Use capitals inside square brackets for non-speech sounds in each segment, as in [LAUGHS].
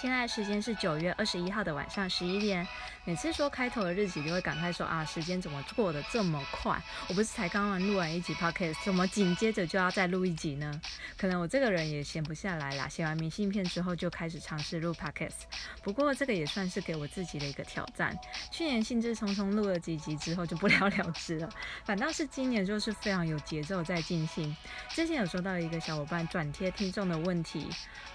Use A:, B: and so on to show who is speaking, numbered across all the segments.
A: 现在时间是九月二十一号的晚上十一点。每次说开头的日期，就会感慨说啊，时间怎么过得这么快？我不是才刚刚录完一集 podcast，怎么紧接着就要再录一集呢？可能我这个人也闲不下来啦。写完明信片之后，就开始尝试录 podcast。不过这个也算是给我自己的一个挑战。去年兴致冲冲录了几集之后，就不了了之了。反倒是今年就是非常有节奏在进行。之前有收到一个小伙伴转贴听众的问题，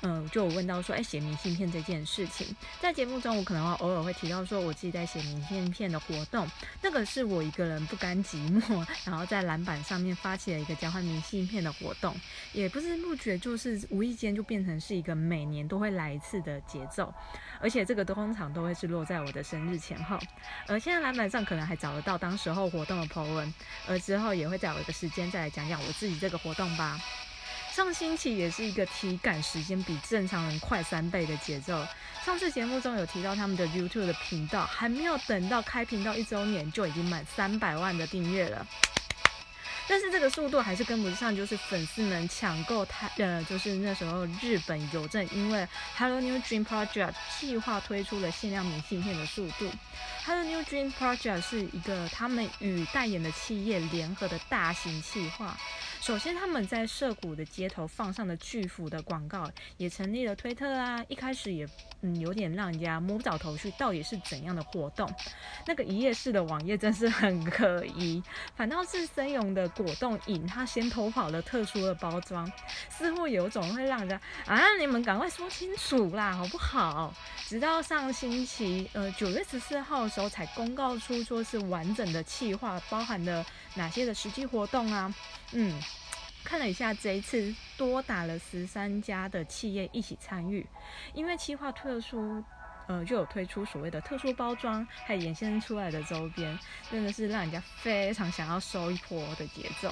A: 嗯，就我问到说，哎，写明信片这件事情，在节目中我可能偶尔会提到说，我自己在写明信片的活动，那个是我一个人不甘寂寞，然后在篮板上面发起了一个交换明信片的活动，也不知不觉就是无意间就变成是一个每年都会来一次的节奏，而且这个通常都会是落在我的生日前后，而现在篮板上可能还找得到当时候活动的 po 文，而之后也会找一个时间再来讲讲我自己这个活动吧。上星期也是一个体感时间比正常人快三倍的节奏。上次节目中有提到他们的 YouTube 的频道，还没有等到开频道一周年，就已经满三百万的订阅了。但是这个速度还是跟不上，就是粉丝们抢购他，呃，就是那时候日本邮政因为 Hello New Dream Project 计划推出了限量明信片的速度。Hello New Dream Project 是一个他们与代言的企业联合的大型企划。首先，他们在涩谷的街头放上了巨幅的广告，也成立了推特啊。一开始也嗯有点让人家摸不着头绪，到底是怎样的活动？那个一页式的网页真是很可疑。反倒是森永的果冻饮，它先偷跑了特殊的包装，似乎有种会让人家啊，你们赶快说清楚啦，好不好？直到上星期呃九月十四号的时候，才公告出说是完整的企划，包含了哪些的实际活动啊？嗯。看了一下，这一次多打了十三家的企业一起参与，因为企划特殊，呃，就有推出所谓的特殊包装，还有衍生出来的周边，真的是让人家非常想要收一波的节奏。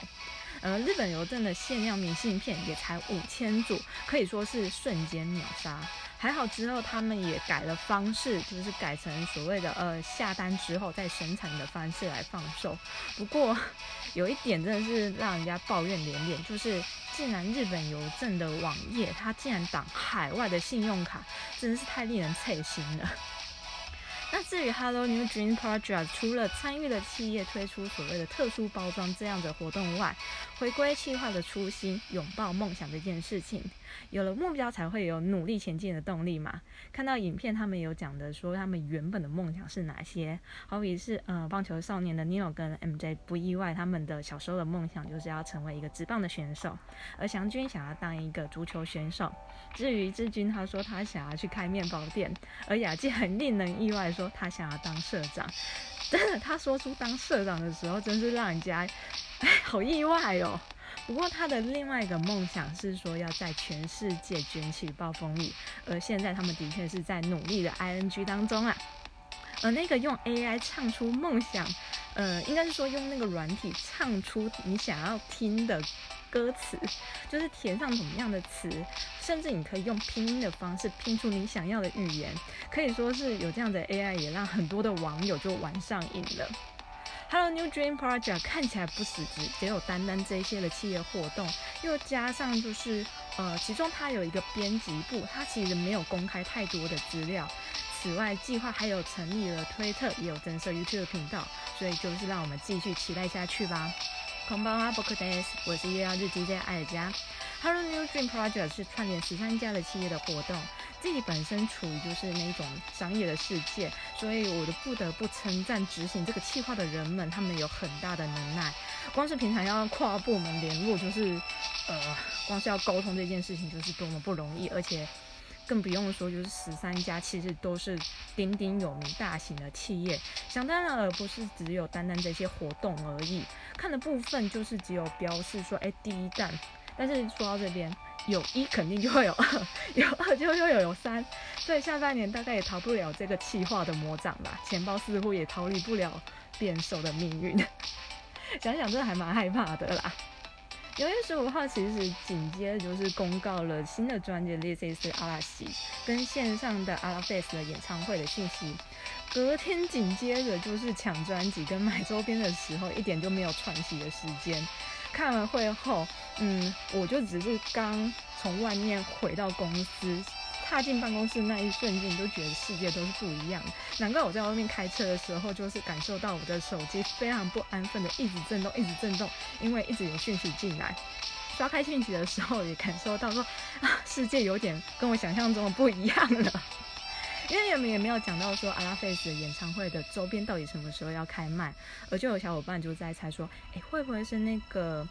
A: 呃，日本邮政的限量明信片也才五千组，可以说是瞬间秒杀。还好之后他们也改了方式，就是改成所谓的呃下单之后再生产的方式来放售。不过有一点真的是让人家抱怨连连，就是竟然日本邮政的网页它竟然挡海外的信用卡，真的是太令人刺心了。那至于 Hello New Dream Project，除了参与了企业推出所谓的特殊包装这样的活动外，回归企划的初心，拥抱梦想这件事情。有了目标才会有努力前进的动力嘛。看到影片，他们有讲的说他们原本的梦想是哪些，好比是呃棒球少年的 Neo 跟 MJ，不意外他们的小时候的梦想就是要成为一个职棒的选手，而祥君想要当一个足球选手。至于志军，他说他想要去开面包店，而雅静很令人意外说他想要当社长。[LAUGHS] 真的，他说出当社长的时候，真是让人家 [LAUGHS] 好意外哦。不过他的另外一个梦想是说要在全世界卷起暴风雨，而现在他们的确是在努力的 ing 当中啊。而那个用 AI 唱出梦想，呃，应该是说用那个软体唱出你想要听的歌词，就是填上什么样的词，甚至你可以用拼音的方式拼出你想要的语言，可以说是有这样的 AI 也让很多的网友就玩上瘾了。Hello New Dream Project 看起来不死，只只有单单这些的企业活动，又加上就是呃，其中它有一个编辑部，它其实没有公开太多的资料。此外，计划还有成立了推特，也有增设 YouTube 频道，所以就是让我们继续期待下去吧。空包啊，Book Days，我是月亮日记在爱家。Hello New Dream Project 是串联十三家的企业的活动。自己本身处于就是那种商业的世界，所以我就不得不称赞执行这个计划的人们，他们有很大的能耐。光是平常要跨部门联络，就是呃，光是要沟通这件事情，就是多么不容易。而且更不用说，就是十三家其实都是鼎鼎有名大型的企业，想当然而不是只有单单这些活动而已。看的部分就是只有标示说，哎，第一站。但是说到这边。有一肯定就会有二，[LAUGHS] 有二就又有有三，所以下半年大概也逃不了这个气化的魔掌吧，钱包似乎也逃离不了变瘦的命运。[LAUGHS] 想想真的还蛮害怕的啦。九月十五号其实紧接着就是公告了新的专辑《This Is 阿拉西》跟线上的阿拉 face 的演唱会的信息，隔天紧接着就是抢专辑跟买周边的时候，一点就没有喘息的时间。看了会后，嗯，我就只是刚从外面回到公司，踏进办公室那一瞬间，就觉得世界都是不一样。难怪我在外面开车的时候，就是感受到我的手机非常不安分的一直震动，一直震动，因为一直有讯息进来。刷开讯息的时候，也感受到说啊，世界有点跟我想象中的不一样了。因为我们也没有讲到说阿拉菲斯的演唱会的周边到底什么时候要开卖，而就有小伙伴就在猜说，哎，会不会是那个？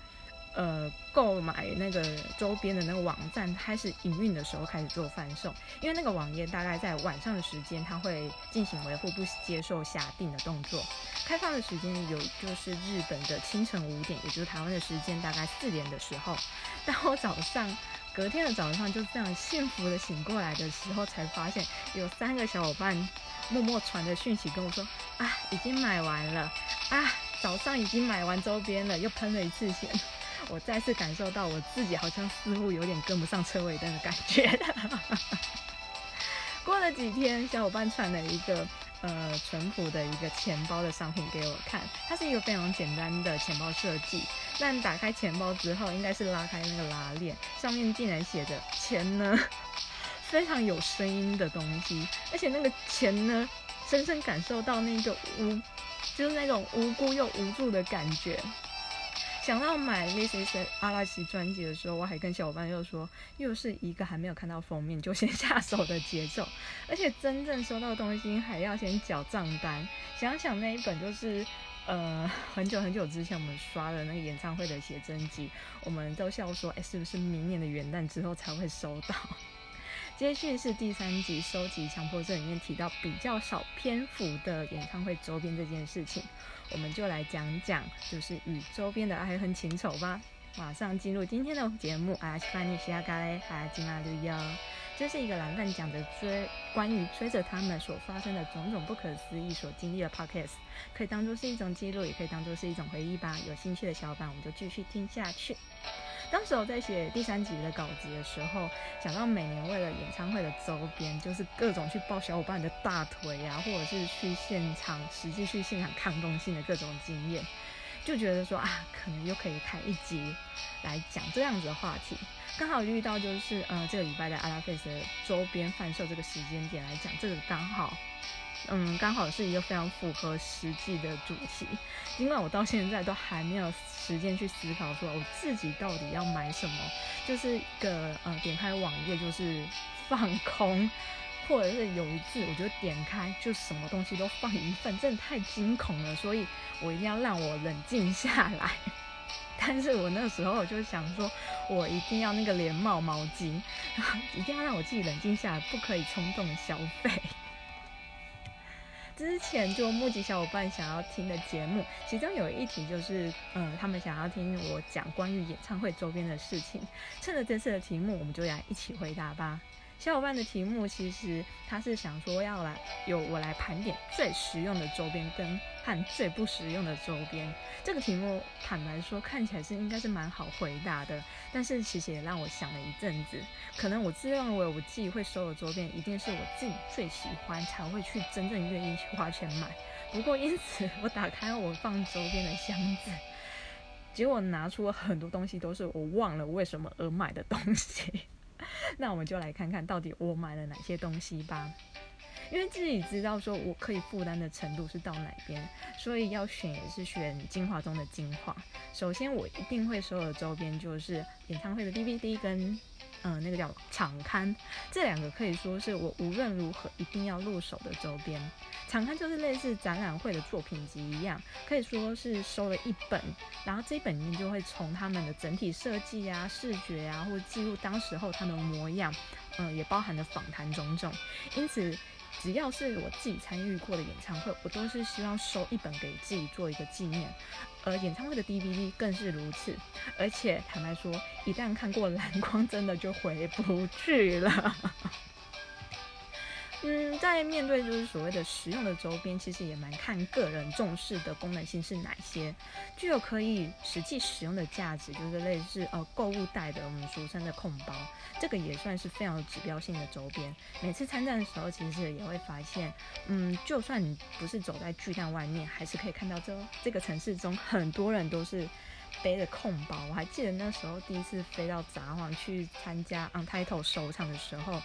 A: 呃，购买那个周边的那个网站开始营运的时候开始做贩售，因为那个网页大概在晚上的时间，它会进行维护，不接受下订的动作。开放的时间有就是日本的清晨五点，也就是台湾的时间大概四点的时候。[LAUGHS] 当我早上隔天的早上就这样幸福的醒过来的时候，才发现有三个小伙伴默默传的讯息跟我说啊，已经买完了啊，早上已经买完周边了，又喷了一次险。我再次感受到我自己好像似乎有点跟不上车尾灯的感觉。[LAUGHS] 过了几天，小伙伴传了一个呃淳朴的一个钱包的商品给我看，它是一个非常简单的钱包设计。但打开钱包之后，应该是拉开那个拉链，上面竟然写着“钱呢”，[LAUGHS] 非常有声音的东西。而且那个“钱呢”，深深感受到那个无，就是那种无辜又无助的感觉。想到买 This Is 阿拉西专辑的时候，我还跟小伙伴又说，又是一个还没有看到封面就先下手的节奏，[LAUGHS] 而且真正收到东西还要先缴账单。想想那一本就是，呃，很久很久之前我们刷的那个演唱会的写真集，我们都笑说，哎，是不是明年的元旦之后才会收到？接续是第三集收集强迫症里面提到比较少篇幅的演唱会周边这件事情，我们就来讲讲，就是与周边的爱恨情仇吧。马上进入今天的节目，阿西巴尼西亚咖喱，阿金阿绿哟。这是一个蓝饭讲的追关于追着他们所发生的种种不可思议所经历的 podcast，可以当做是一种记录，也可以当做是一种回忆吧。有兴趣的小伙伴，我们就继续听下去。当时我在写第三集的稿子的时候，想到每年为了演唱会的周边，就是各种去抱小伙伴的大腿啊，或者是去现场实际去现场抗动性的各种经验，就觉得说啊，可能又可以开一集来讲这样子的话题。刚好遇到就是呃这个礼拜的阿拉费斯的周边贩售这个时间点来讲，这个刚好。嗯，刚好是一个非常符合实际的主题。尽管我到现在都还没有时间去思考，说我自己到底要买什么，就是一个呃，点开网页就是放空，或者是有一次我觉得点开就什么东西都放一份，真的太惊恐了，所以我一定要让我冷静下来。但是我那时候就想说，我一定要那个连帽毛巾，一定要让我自己冷静下来，不可以冲动消费。[LAUGHS] 之前就募集小伙伴想要听的节目，其中有一题就是，嗯，他们想要听我讲关于演唱会周边的事情。趁着这次的题目，我们就来一起回答吧。小伙伴的题目其实他是想说要来由我来盘点最实用的周边跟和最不实用的周边。这个题目坦白说看起来是应该是蛮好回答的，但是其实也让我想了一阵子。可能我自认为我自己会收的周边一定是我自己最喜欢才会去真正愿意去花钱买。不过因此我打开我放周边的箱子，结果拿出了很多东西都是我忘了为什么而买的东西。[LAUGHS] 那我们就来看看到底我买了哪些东西吧。因为自己知道说我可以负担的程度是到哪边，所以要选也是选精华中的精华。首先我一定会收的周边就是演唱会的 DVD 跟。嗯，那个叫场刊，这两个可以说是我无论如何一定要入手的周边。场刊就是类似展览会的作品集一样，可以说是收了一本，然后这一本里面就会从他们的整体设计啊、视觉啊，或记录当时候他们的模样，嗯，也包含了访谈种种。因此，只要是我自己参与过的演唱会，我都是希望收一本给自己做一个纪念。而演唱会的 DVD 更是如此，而且坦白说，一旦看过蓝光，真的就回不去了。嗯，在面对就是所谓的实用的周边，其实也蛮看个人重视的功能性是哪些，具有可以实际使用的价值，就是类似呃购物袋的我们俗称的控包，这个也算是非常有指标性的周边。每次参战的时候，其实也会发现，嗯，就算你不是走在巨蛋外面，还是可以看到这这个城市中很多人都是背着空包。我还记得那时候第一次飞到札幌去参加 Untitled 首场的时候，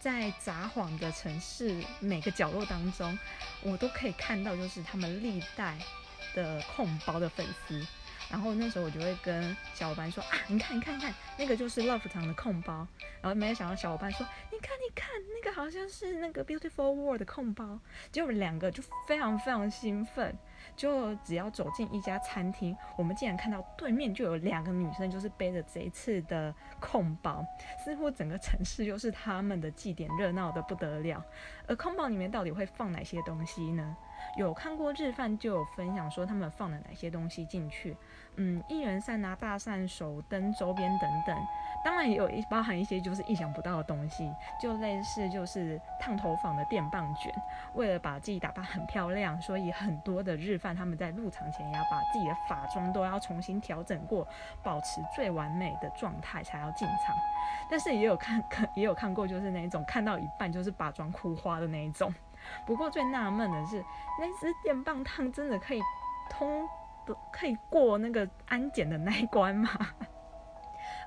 A: 在札幌的城市每个角落当中，我都可以看到就是他们历代的控包的粉丝。然后那时候我就会跟小伙伴说啊，你看，你看，你看，那个就是 Love 堂的控包。然后没有想到小伙伴说，看，你看，那个好像是那个 Beautiful World 的空包。就两个就非常非常兴奋。就只要走进一家餐厅，我们竟然看到对面就有两个女生，就是背着这一次的空包，似乎整个城市就是他们的祭典，热闹的不得了。而空包里面到底会放哪些东西呢？有看过日饭就有分享说他们放了哪些东西进去。嗯，应援扇啊、大扇、手灯、周边等等，当然也有一包含一些就是意想不到的东西，就类似就是烫头发的电棒卷。为了把自己打扮很漂亮，所以很多的日饭他们在入场前也要把自己的发妆都要重新调整过，保持最完美的状态才要进场。但是也有看看也有看过，就是那种看到一半就是把妆哭花的那一种。不过最纳闷的是，那支电棒烫真的可以通的？可以过那个安检的那一关吗？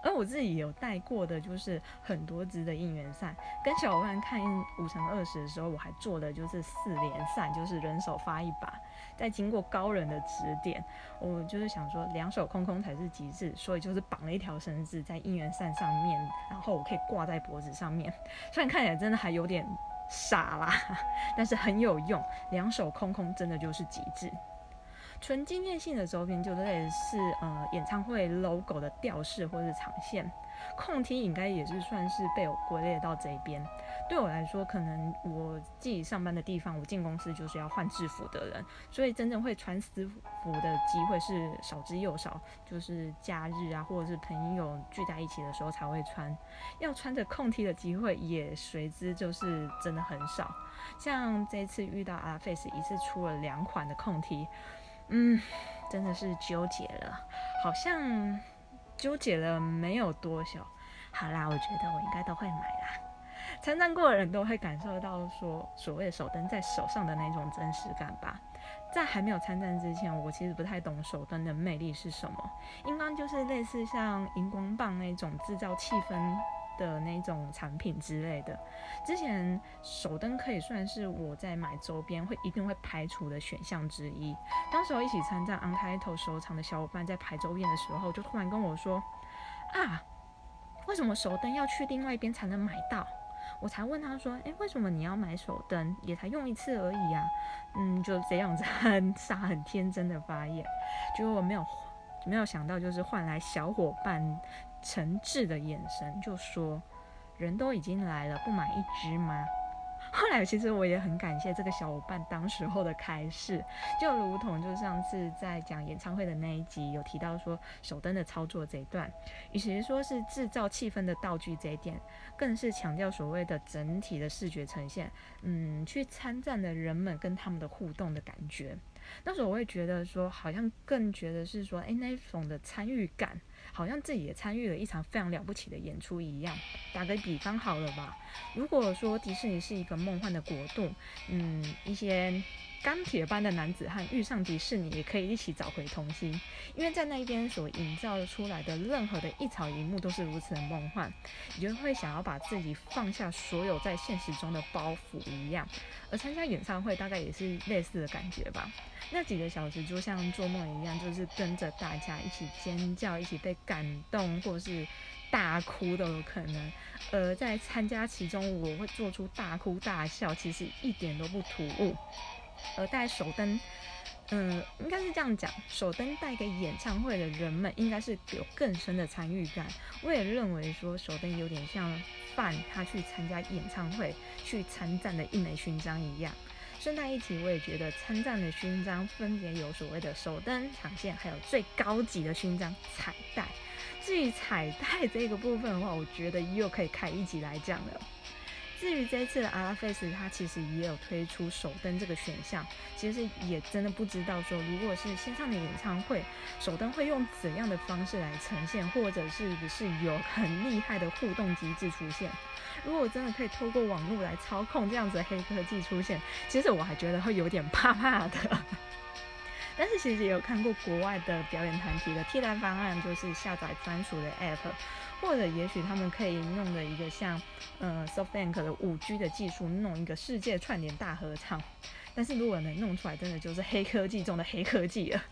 A: 而我自己有带过的，就是很多支的应援扇。跟小伙伴看五乘二十的时候，我还做的就是四连扇，就是人手发一把。在经过高人的指点，我就是想说两手空空才是极致，所以就是绑了一条绳子在应援扇上面，然后我可以挂在脖子上面。虽然看起来真的还有点傻啦，[LAUGHS] 但是很有用。两手空空真的就是极致。纯纪念性的周边就类似呃演唱会 logo 的吊饰或者是长线，空梯应该也是算是被我归类到这一边。对我来说，可能我自己上班的地方，我进公司就是要换制服的人，所以真正会穿私服的机会是少之又少，就是假日啊或者是朋友聚在一起的时候才会穿。要穿着空梯的机会也随之就是真的很少。像这次遇到阿 face 一次出了两款的空梯。嗯，真的是纠结了，好像纠结了没有多久。好啦，我觉得我应该都会买啦。参战过的人都会感受到说，所谓的手灯在手上的那种真实感吧。在还没有参战之前，我其实不太懂手灯的魅力是什么，应该就是类似像荧光棒那种制造气氛。的那种产品之类的，之前手灯可以算是我在买周边会一定会排除的选项之一。当时候一起参战 Untitled 收藏的小伙伴在排周边的时候，就突然跟我说：“啊，为什么手灯要去另外一边才能买到？”我才问他说：“诶，为什么你要买手灯？也才用一次而已啊。”嗯，就这样子很 [LAUGHS] 傻很天真的发言，结果我没有没有想到，就是换来小伙伴。诚挚的眼神就说：“人都已经来了，不买一只吗？” [LAUGHS] 后来其实我也很感谢这个小伙伴当时候的开示，就如同就上次在讲演唱会的那一集有提到说手灯的操作这一段，与其说是制造气氛的道具这一点，更是强调所谓的整体的视觉呈现，嗯，去参战的人们跟他们的互动的感觉。那时候我会觉得说，好像更觉得是说，哎，那种的参与感。好像自己也参与了一场非常了不起的演出一样。打个比方好了吧，如果说迪士尼是一个梦幻的国度，嗯，一些。钢铁般的男子汉遇上迪士尼，也可以一起找回童心，因为在那一边所营造出来的任何的一草一木都是如此的梦幻，你就会想要把自己放下所有在现实中的包袱一样。而参加演唱会大概也是类似的感觉吧，那几个小时就像做梦一样，就是跟着大家一起尖叫，一起被感动，或是大哭都有可能。而在参加其中，我会做出大哭大笑，其实一点都不突兀。而带手灯，嗯，应该是这样讲，手灯带给演唱会的人们，应该是有更深的参与感。我也认为说，手灯有点像范他去参加演唱会去参战的一枚勋章一样。顺带一提，我也觉得参战的勋章分别有所谓的手灯、长线，还有最高级的勋章彩带。至于彩带这个部分的话，我觉得又可以开一集来讲了。至于这次的阿拉 face，它其实也有推出手灯这个选项。其实也真的不知道说，如果是线上的演唱会，手灯会用怎样的方式来呈现，或者是不是有很厉害的互动机制出现？如果我真的可以透过网络来操控这样子黑科技出现，其实我还觉得会有点怕怕的。但是其实也有看过国外的表演团体的替代方案，就是下载专属的 App，或者也许他们可以弄的一个像呃 SoftBank 的五 G 的技术，弄一个世界串联大合唱。但是如果能弄出来，真的就是黑科技中的黑科技了。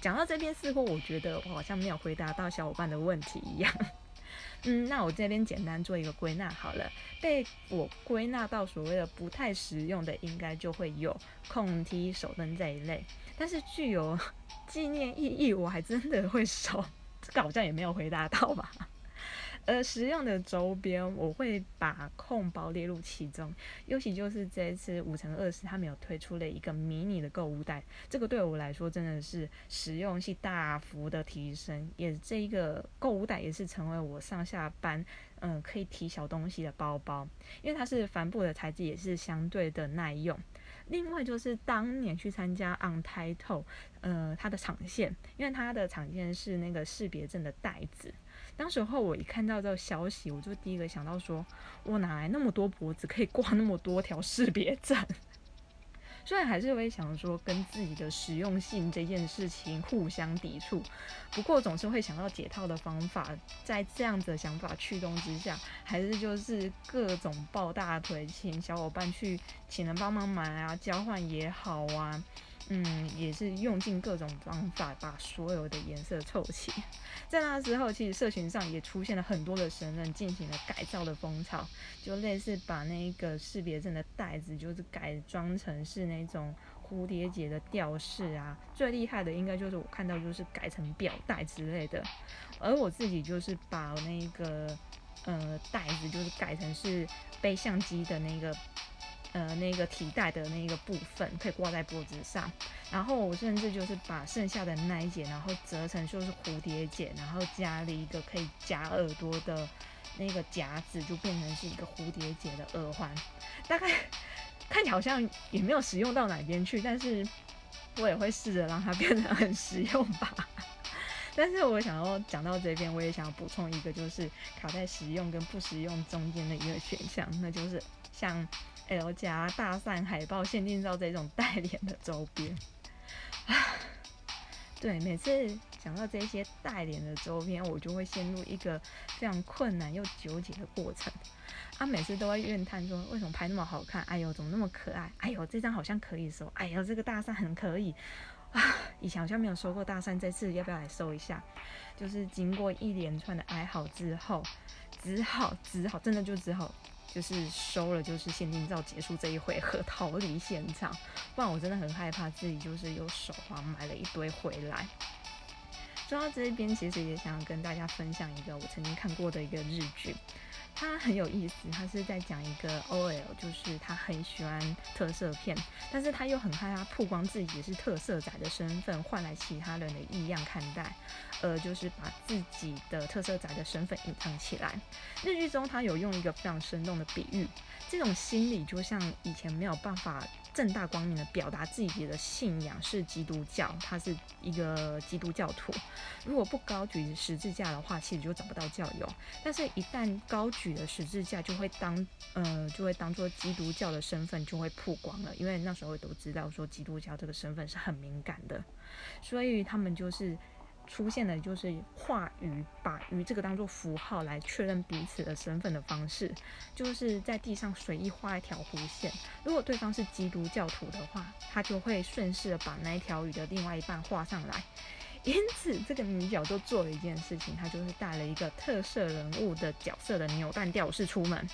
A: 讲到这边，似乎我觉得我好像没有回答到小伙伴的问题一样。嗯，那我这边简单做一个归纳好了。被我归纳到所谓的不太实用的，应该就会有控梯、手灯这一类。但是具有 [LAUGHS] 纪念意义，我还真的会收。这个好像也没有回答到吧。呃，实用的周边我会把控包列入其中，尤其就是这一次五乘二十，他们有推出了一个迷你的购物袋，这个对我来说真的是实用性大幅的提升，也这一个购物袋也是成为我上下班嗯可以提小东西的包包，因为它是帆布的材质，也是相对的耐用。另外就是当年去参加 On Title，呃，它的场线，因为它的场线是那个识别证的袋子。当时候我一看到这个消息，我就第一个想到说，我哪来那么多脖子可以挂那么多条识别证？[LAUGHS] 虽然还是会想说跟自己的实用性这件事情互相抵触，不过总是会想到解套的方法。在这样子的想法驱动之下，还是就是各种抱大腿，请小伙伴去请人帮忙买啊，交换也好啊。嗯，也是用尽各种方法把所有的颜色凑齐。在那时候，其实社群上也出现了很多的神人进行了改造的风潮，就类似把那个识别证的袋子，就是改装成是那种蝴蝶结的吊饰啊。最厉害的应该就是我看到就是改成表带之类的，而我自己就是把那个呃袋子就是改成是背相机的那个。呃，那个提带的那个部分可以挂在脖子上，然后我甚至就是把剩下的那一节，然后折成就是蝴蝶结，然后加了一个可以夹耳朵的那个夹子，就变成是一个蝴蝶结的耳环。[LAUGHS] 大概看起来好像也没有实用到哪边去，但是我也会试着让它变得很实用吧。[LAUGHS] 但是我想要讲到这边，我也想要补充一个，就是卡在实用跟不实用中间的一个选项，那就是像。L 加大扇海报限定照这种带脸的周边啊，对，每次讲到这些带脸的周边，我就会陷入一个非常困难又纠结的过程。他每次都会怨叹说：“为什么拍那么好看？哎呦，怎么那么可爱？哎呦，这张好像可以收。哎呦，这个大扇很可以啊！以前好像没有收过大扇，这次要不要来收一下？”就是经过一连串的哀嚎之后，只好只好真的就只好。就是收了，就是现金照结束这一回合，逃离现场。不然我真的很害怕自己就是又手滑买了一堆回来。说到这边，其实也想跟大家分享一个我曾经看过的一个日剧。他很有意思，他是在讲一个 OL，就是他很喜欢特色片，但是他又很害怕曝光自己是特色仔的身份，换来其他人的异样看待，呃，就是把自己的特色仔的身份隐藏起来。日剧中他有用一个非常生动的比喻，这种心理就像以前没有办法。正大光明的表达自己的信仰是基督教，他是一个基督教徒。如果不高举十字架的话，其实就找不到教友。但是，一旦高举了十字架，就会当呃，就会当做基督教的身份就会曝光了。因为那时候都知道说基督教这个身份是很敏感的，所以他们就是。出现了就是画鱼，把鱼这个当做符号来确认彼此的身份的方式，就是在地上随意画一条弧线。如果对方是基督教徒的话，他就会顺势的把那一条鱼的另外一半画上来。因此，这个女角就做了一件事情，她就是带了一个特色人物的角色的扭蛋吊饰出门，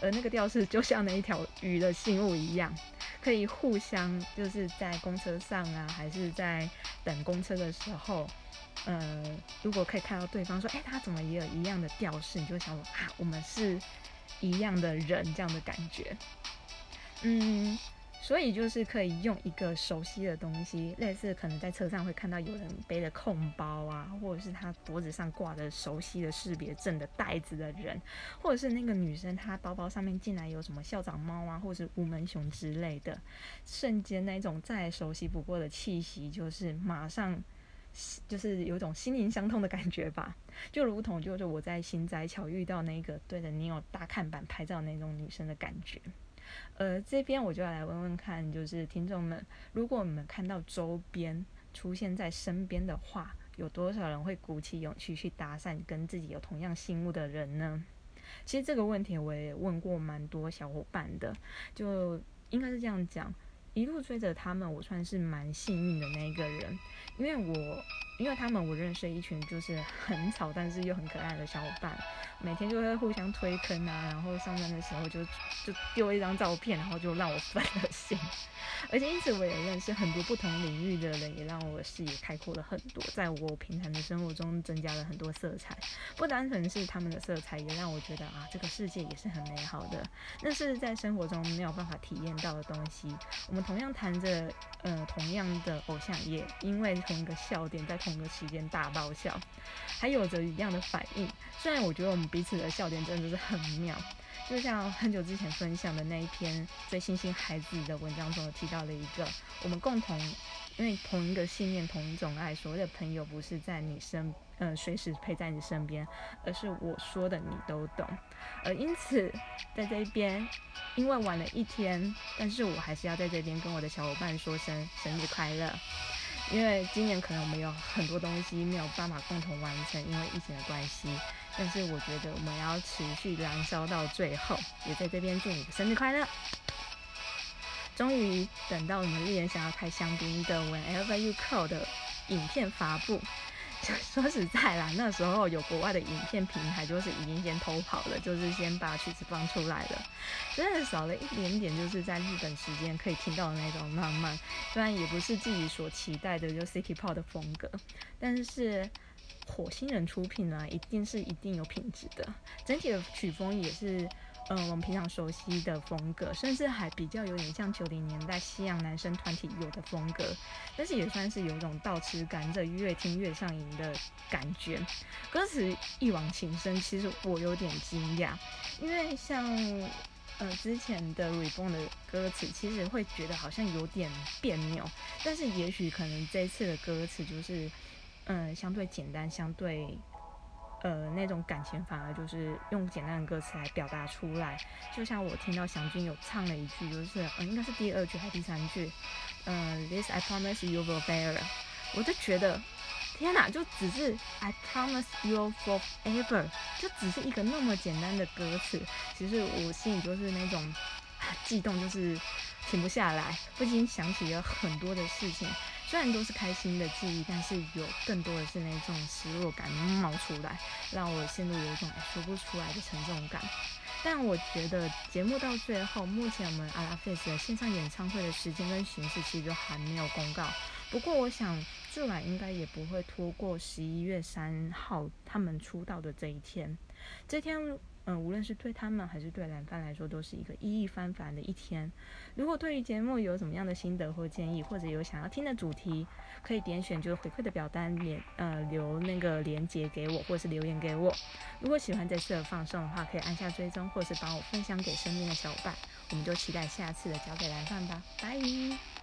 A: 而那个吊饰就像那一条鱼的信物一样，可以互相就是在公车上啊，还是在等公车的时候。呃，如果可以看到对方说，哎，他怎么也有一样的吊饰，你就想说啊，我们是一样的人这样的感觉。嗯，所以就是可以用一个熟悉的东西，类似可能在车上会看到有人背的空包啊，或者是他脖子上挂着熟悉的识别证的袋子的人，或者是那个女生她包包上面竟然有什么校长猫啊，或者是无门熊之类的，瞬间那种再熟悉不过的气息，就是马上。就是有种心灵相通的感觉吧，就如同就是我在新斋桥遇到那个对着你有大看板拍照那种女生的感觉。呃，这边我就要来问问看，就是听众们，如果你们看到周边出现在身边的话，有多少人会鼓起勇气去搭讪跟自己有同样心目的人呢？其实这个问题我也问过蛮多小伙伴的，就应该是这样讲，一路追着他们，我算是蛮幸运的那一个人，因为我因为他们我认识一群就是很吵但是又很可爱的小伙伴。每天就会互相推坑啊，然后上班的时候就就丢一张照片，然后就让我分了心。而且因此我也认识很多不同领域的人，也让我视野开阔了很多，在我平常的生活中增加了很多色彩。不单纯是他们的色彩，也让我觉得啊，这个世界也是很美好的。那是在生活中没有办法体验到的东西。我们同样谈着呃同样的偶像，也因为同一个笑点，在同一个时间大爆笑，还有着一样的反应。虽然我觉得我们彼此的笑点真的是很妙，就像很久之前分享的那一篇追星星孩子的文章中提到的一个，我们共同因为同一个信念、同一种爱，所谓的朋友不是在你身，嗯，随时陪在你身边，而是我说的你都懂。而因此，在这一边，因为晚了一天，但是我还是要在这边跟我的小伙伴说声生日快乐。因为今年可能我们有很多东西没有办法共同完成，因为疫情的关系。但是我觉得我们要持续燃烧到最后，也在这边祝你生日快乐。终于等到我们丽人想要开香槟的 Whenever You Call 的影片发布。[LAUGHS] 说实在啦，那时候有国外的影片平台，就是已经先偷跑了，就是先把曲子放出来了，真的少了一点点，就是在日本时间可以听到的那种浪漫。虽然也不是自己所期待的就 City Pop 的风格，但是火星人出品呢，一定是一定有品质的，整体的曲风也是。嗯，我们平常熟悉的风格，甚至还比较有点像九零年代西洋男生团体有的风格，但是也算是有一种倒吃甘蔗，越听越上瘾的感觉。歌词一往情深，其实我有点惊讶，因为像呃之前的 Reborn 的歌词，其实会觉得好像有点别扭，但是也许可能这次的歌词就是嗯相对简单，相对。呃，那种感情反而就是用简单的歌词来表达出来，就像我听到祥君有唱了一句，就是呃，应该是第二句还是第三句，嗯，This I promise you will bear，我就觉得天哪，就只是 I promise you forever，就只是一个那么简单的歌词，其实我心里就是那种 [SIGHS] 悸动，就是停不下来，不禁想起了很多的事情。虽然都是开心的记忆，但是有更多的是那种失落感冒出来，让我陷入有一种说不出来的沉重感。但我觉得节目到最后，目前我们阿拉菲斯的线上演唱会的时间跟形式其实就还没有公告。不过我想，最晚应该也不会拖过十一月三号他们出道的这一天。这天。嗯，无论是对他们还是对蓝帆来说，都是一个意义非凡的一天。如果对于节目有什么样的心得或建议，或者有想要听的主题，可以点选就是回馈的表单，连呃留那个链接给我，或是留言给我。如果喜欢这次的放送的话，可以按下追踪，或是帮我分享给身边的小伙伴。我们就期待下次的交给蓝帆吧，拜。